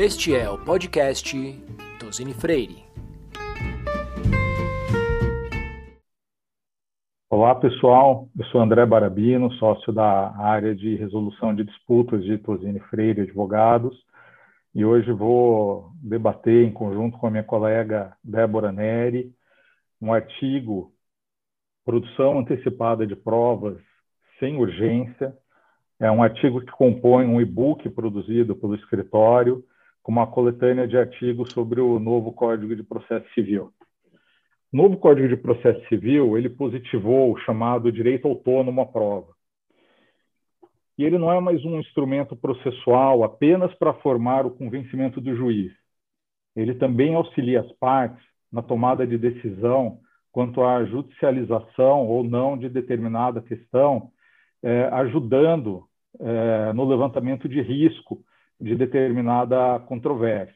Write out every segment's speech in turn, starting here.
Este é o podcast Tosini Freire. Olá pessoal, eu sou André Barabino, sócio da área de resolução de disputas de Tosini Freire Advogados, e hoje vou debater em conjunto com a minha colega Débora Neri um artigo Produção antecipada de provas sem urgência. É um artigo que compõe um e-book produzido pelo escritório com uma coletânea de artigos sobre o novo Código de Processo Civil. O novo Código de Processo Civil, ele positivou o chamado direito autônomo à prova. E ele não é mais um instrumento processual apenas para formar o convencimento do juiz. Ele também auxilia as partes na tomada de decisão quanto à judicialização ou não de determinada questão, é, ajudando é, no levantamento de risco de determinada controvérsia.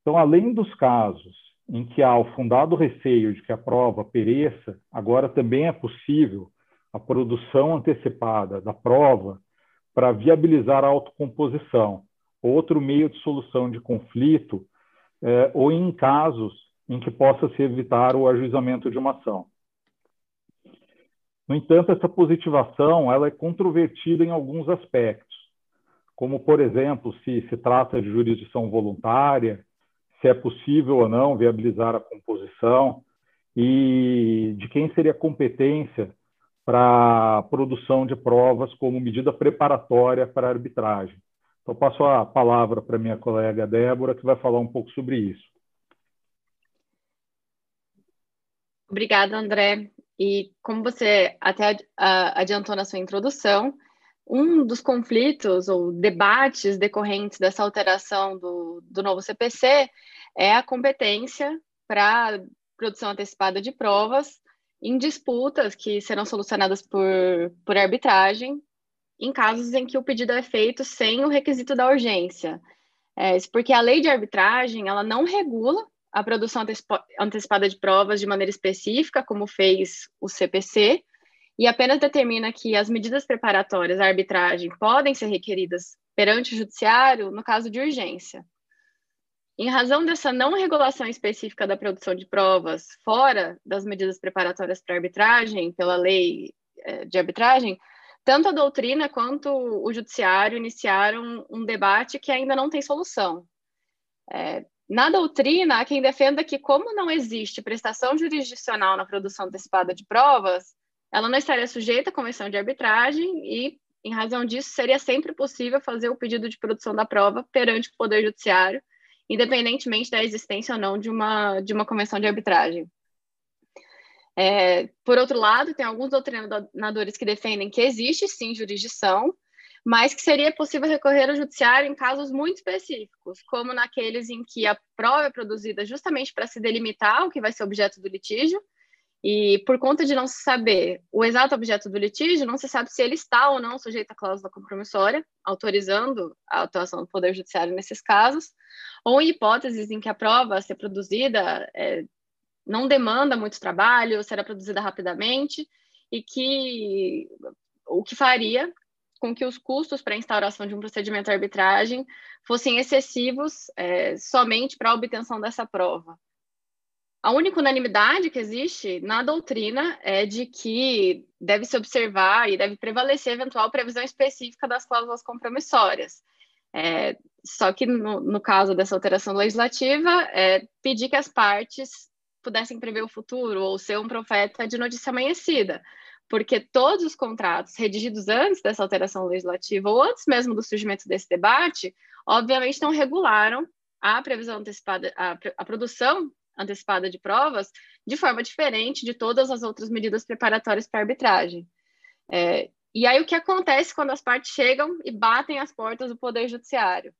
Então, além dos casos em que há o fundado receio de que a prova pereça, agora também é possível a produção antecipada da prova para viabilizar a autocomposição, outro meio de solução de conflito, eh, ou em casos em que possa se evitar o ajuizamento de uma ação. No entanto, essa positivação ela é controvertida em alguns aspectos, como, por exemplo, se se trata de jurisdição voluntária, se é possível ou não viabilizar a composição e de quem seria a competência para a produção de provas como medida preparatória para a arbitragem. Então, passo a palavra para minha colega Débora, que vai falar um pouco sobre isso. Obrigada, André. E como você até adiantou na sua introdução, um dos conflitos ou debates decorrentes dessa alteração do, do novo CPC é a competência para produção antecipada de provas em disputas que serão solucionadas por, por arbitragem, em casos em que o pedido é feito sem o requisito da urgência. É, porque a lei de arbitragem ela não regula a produção antecipada de provas de maneira específica, como fez o CPC, e apenas determina que as medidas preparatórias à arbitragem podem ser requeridas perante o judiciário no caso de urgência. Em razão dessa não regulação específica da produção de provas fora das medidas preparatórias para arbitragem, pela lei eh, de arbitragem, tanto a doutrina quanto o judiciário iniciaram um debate que ainda não tem solução. É, na doutrina, há quem defenda que, como não existe prestação jurisdicional na produção antecipada de provas, ela não estaria sujeita à convenção de arbitragem e, em razão disso, seria sempre possível fazer o pedido de produção da prova perante o Poder Judiciário independentemente da existência ou não de uma, de uma convenção de arbitragem. É, por outro lado, tem alguns doutrinadores que defendem que existe sim jurisdição, mas que seria possível recorrer ao judiciário em casos muito específicos, como naqueles em que a prova é produzida justamente para se delimitar o que vai ser objeto do litígio, e por conta de não se saber o exato objeto do litígio, não se sabe se ele está ou não sujeito à cláusula compromissória, autorizando a atuação do Poder Judiciário nesses casos, ou em hipóteses em que a prova a ser produzida é, não demanda muito trabalho, será produzida rapidamente, e que o que faria com que os custos para a instauração de um procedimento de arbitragem fossem excessivos é, somente para a obtenção dessa prova. A única unanimidade que existe na doutrina é de que deve se observar e deve prevalecer eventual previsão específica das cláusulas compromissórias. É, só que no, no, caso dessa alteração legislativa, é pedir que as partes pudessem prever o futuro ou ser um profeta de notícia amanhecida, porque todos os contratos redigidos antes dessa alteração legislativa ou antes mesmo do surgimento desse debate, obviamente não regularam a previsão antecipada, a, a produção antecipada de provas de forma diferente de todas as outras medidas preparatórias para arbitragem. É, e aí o que acontece quando as partes chegam e batem as portas do Poder Judiciário?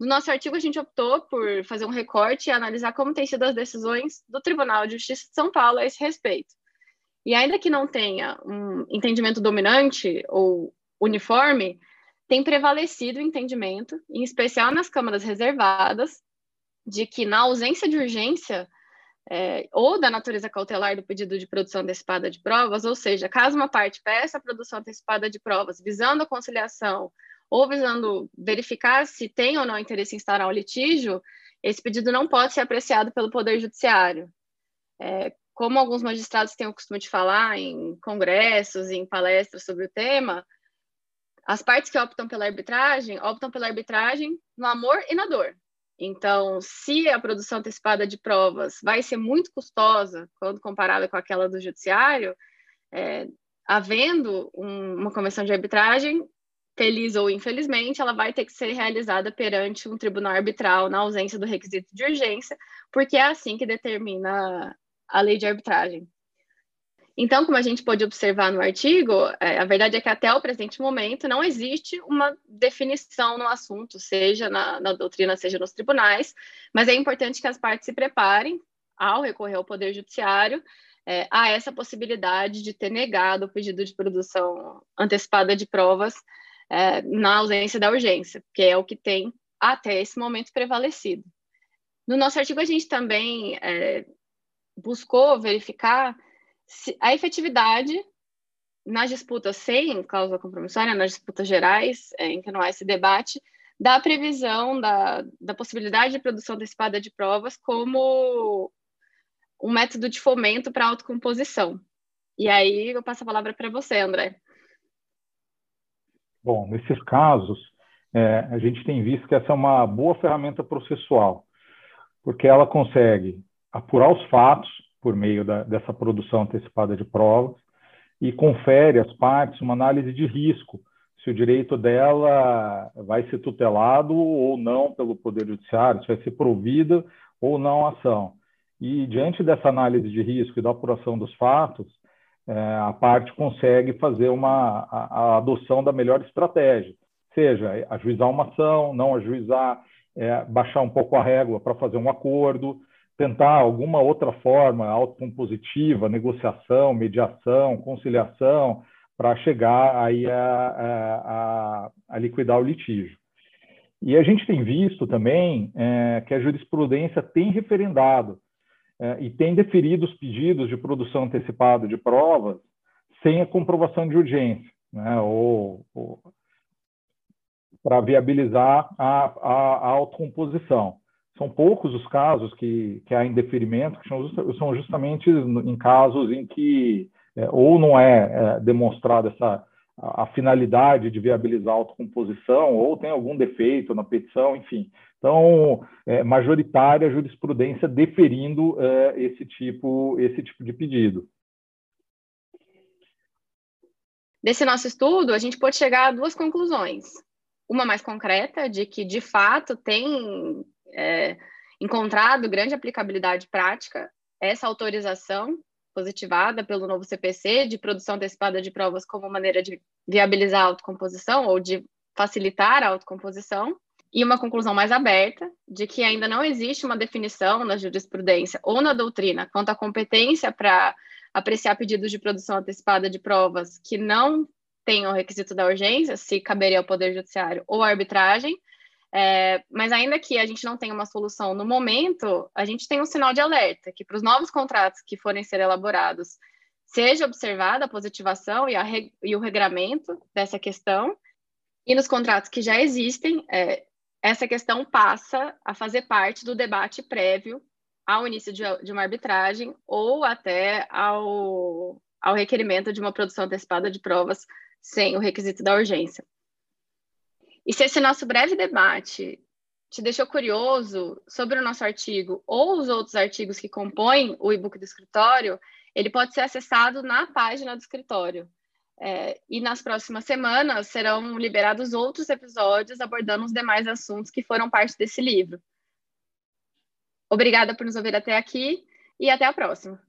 No nosso artigo, a gente optou por fazer um recorte e analisar como têm sido as decisões do Tribunal de Justiça de São Paulo a esse respeito. E ainda que não tenha um entendimento dominante ou uniforme, tem prevalecido o entendimento, em especial nas câmaras reservadas, de que na ausência de urgência, é, ou da natureza cautelar do pedido de produção antecipada de provas, ou seja, caso uma parte peça a produção antecipada de provas visando a conciliação ou visando verificar se tem ou não interesse em instaurar um litígio, esse pedido não pode ser apreciado pelo Poder Judiciário. É, como alguns magistrados têm o costume de falar em congressos, em palestras sobre o tema, as partes que optam pela arbitragem optam pela arbitragem no amor e na dor. Então, se a produção antecipada de provas vai ser muito custosa quando comparada com aquela do judiciário, é, havendo um, uma convenção de arbitragem, feliz ou infelizmente, ela vai ter que ser realizada perante um tribunal arbitral na ausência do requisito de urgência, porque é assim que determina a lei de arbitragem. Então, como a gente pode observar no artigo, é, a verdade é que até o presente momento não existe uma definição no assunto, seja na, na, doutrina, seja nos tribunais, mas é importante que as partes se preparem ao recorrer ao Poder Judiciário é, a essa possibilidade de ter negado o pedido de produção antecipada de provas é, na ausência da urgência, que é o que tem até esse momento prevalecido. No nosso artigo, a gente também é, buscou verificar a efetividade nas disputas sem cláusula compromissória, nas disputas gerais, é, em que não há esse debate, da previsão da, da possibilidade de produção antecipada de provas como um método de fomento para a autocomposição. E aí eu passo a palavra para você, André. Bom, nesses casos, é, a gente tem visto que essa é uma boa ferramenta processual, porque ela consegue apurar os fatos, por meio da, dessa produção antecipada de provas e confere às partes uma análise de risco, se o direito dela vai ser tutelado ou não pelo Poder Judiciário, se vai ser provida ou não a ação. E diante dessa análise de risco e da apuração dos fatos, é, a parte consegue fazer uma a, a, adoção da melhor estratégia, seja ajuizar uma ação, não ajuizar, é, baixar um pouco a régua para fazer um acordo, tentar alguma outra forma autocompositiva, negociação, mediação, conciliação, para chegar aí a, a, a, liquidar o litígio. E a gente tem visto também é, que a jurisprudência tem referendado é, e tem deferido os pedidos de produção antecipada de provas sem a comprovação de urgência, né, ou, ou para viabilizar a, a, a autocomposição são poucos os casos que, que há indeferimento, que são justamente em casos em que é, ou não é, é demonstrada essa a, a, finalidade de viabilizar a autocomposição, ou tem algum defeito na petição, enfim. Então, é, majoritária a jurisprudência deferindo é, esse, tipo, esse tipo de pedido. Desse nosso estudo, a gente pode chegar a duas conclusões. Uma mais concreta, de que, de fato, tem é, encontrado grande aplicabilidade prática essa autorização positivada pelo novo CPC de produção antecipada de provas como maneira de viabilizar a autocomposição ou de facilitar a autocomposição, e uma conclusão mais aberta de que ainda não existe uma definição na jurisprudência ou na doutrina quanto à competência para apreciar pedidos de produção antecipada de provas que não tenham o requisito da urgência, se caberia ao Poder Judiciário ou à arbitragem, é, mas ainda que a gente não tenha uma solução no momento, a gente tem um sinal de alerta que para os novos contratos que forem ser elaborados seja observada a positivação e, a e o regramento dessa questão, e nos contratos que já existem, é, essa questão passa a fazer parte do debate prévio ao início de, de uma arbitragem ou até ao, ao requerimento de uma produção antecipada de provas sem o requisito da urgência. E se esse nosso breve debate te deixou curioso sobre o nosso artigo ou os outros artigos que compõem o e-book do escritório, ele pode ser acessado na página do escritório. É, e nas próximas semanas serão liberados outros episódios abordando os demais assuntos que foram parte desse livro. Obrigada por nos ouvir até aqui e até a próxima.